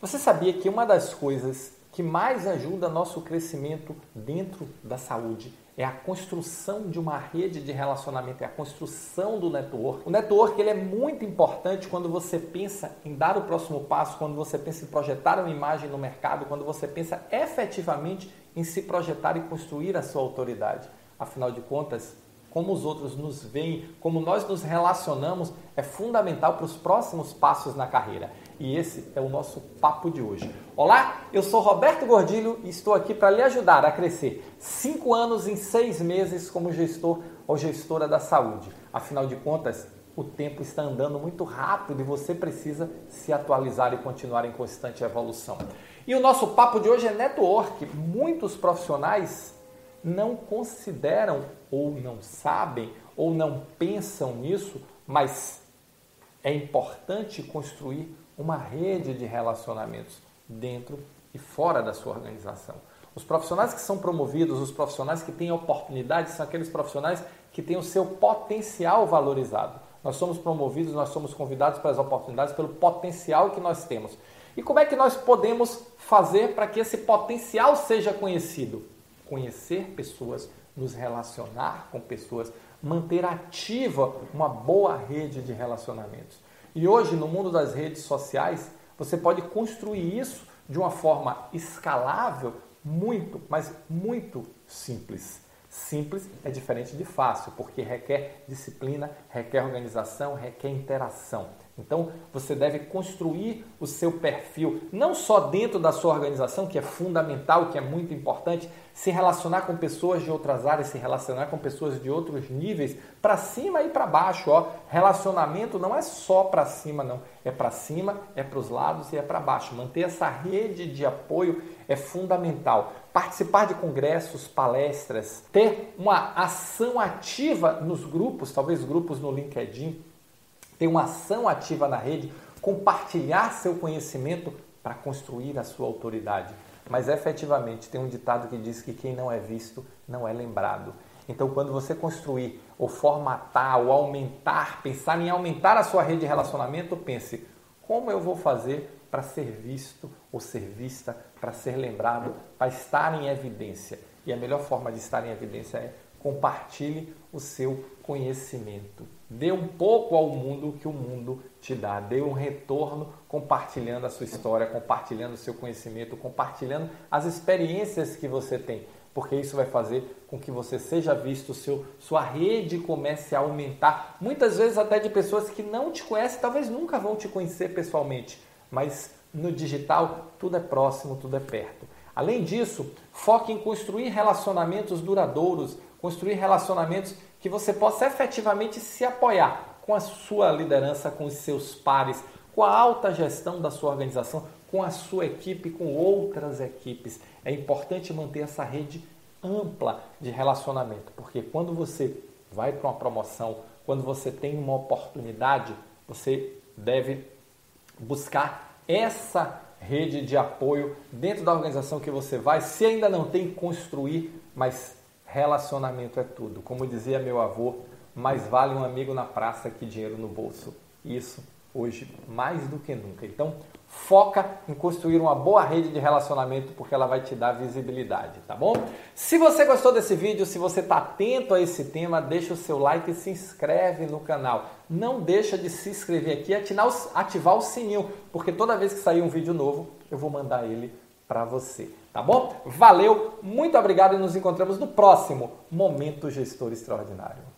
Você sabia que uma das coisas que mais ajuda nosso crescimento dentro da saúde é a construção de uma rede de relacionamento, é a construção do network. O network ele é muito importante quando você pensa em dar o próximo passo, quando você pensa em projetar uma imagem no mercado, quando você pensa efetivamente em se projetar e construir a sua autoridade. Afinal de contas, como os outros nos veem, como nós nos relacionamos, é fundamental para os próximos passos na carreira. E esse é o nosso papo de hoje. Olá, eu sou Roberto Gordilho e estou aqui para lhe ajudar a crescer cinco anos em seis meses como gestor ou gestora da saúde. Afinal de contas, o tempo está andando muito rápido e você precisa se atualizar e continuar em constante evolução. E o nosso papo de hoje é network. Muitos profissionais não consideram ou não sabem ou não pensam nisso, mas é importante construir uma rede de relacionamentos dentro e fora da sua organização. Os profissionais que são promovidos, os profissionais que têm oportunidades, são aqueles profissionais que têm o seu potencial valorizado. Nós somos promovidos, nós somos convidados para as oportunidades pelo potencial que nós temos. E como é que nós podemos fazer para que esse potencial seja conhecido? conhecer pessoas, nos relacionar com pessoas, manter ativa uma boa rede de relacionamentos. E hoje, no mundo das redes sociais, você pode construir isso de uma forma escalável, muito, mas muito simples. Simples é diferente de fácil, porque requer disciplina, requer organização, requer interação. Então, você deve construir o seu perfil, não só dentro da sua organização, que é fundamental, que é muito importante, se relacionar com pessoas de outras áreas, se relacionar com pessoas de outros níveis, para cima e para baixo. Ó. Relacionamento não é só para cima, não. É para cima, é para os lados e é para baixo. Manter essa rede de apoio é fundamental. Participar de congressos, palestras, ter uma ação ativa nos grupos, talvez grupos no LinkedIn, ter uma ação ativa na rede, compartilhar seu conhecimento para construir a sua autoridade. Mas efetivamente tem um ditado que diz que quem não é visto não é lembrado. Então, quando você construir ou formatar ou aumentar, pensar em aumentar a sua rede de relacionamento, pense: como eu vou fazer para ser visto ou ser vista, para ser lembrado, para estar em evidência? E a melhor forma de estar em evidência é compartilhe o seu conhecimento. Dê um pouco ao mundo que o mundo te dá. Dê um retorno compartilhando a sua história, compartilhando o seu conhecimento, compartilhando as experiências que você tem. Porque isso vai fazer com que você seja visto, seu, sua rede comece a aumentar. Muitas vezes até de pessoas que não te conhecem, talvez nunca vão te conhecer pessoalmente. Mas no digital tudo é próximo, tudo é perto. Além disso, foque em construir relacionamentos duradouros, construir relacionamentos que você possa efetivamente se apoiar com a sua liderança, com os seus pares, com a alta gestão da sua organização, com a sua equipe, com outras equipes. É importante manter essa rede ampla de relacionamento, porque quando você vai para uma promoção, quando você tem uma oportunidade, você deve buscar essa rede de apoio dentro da organização que você vai. Se ainda não tem, construir, mas Relacionamento é tudo. Como dizia meu avô, mais vale um amigo na praça que dinheiro no bolso. Isso hoje mais do que nunca. Então, foca em construir uma boa rede de relacionamento porque ela vai te dar visibilidade, tá bom? Se você gostou desse vídeo, se você está atento a esse tema, deixa o seu like e se inscreve no canal. Não deixa de se inscrever aqui e ativar o sininho, porque toda vez que sair um vídeo novo, eu vou mandar ele para você. Tá bom? Valeu, muito obrigado e nos encontramos no próximo Momento Gestor Extraordinário.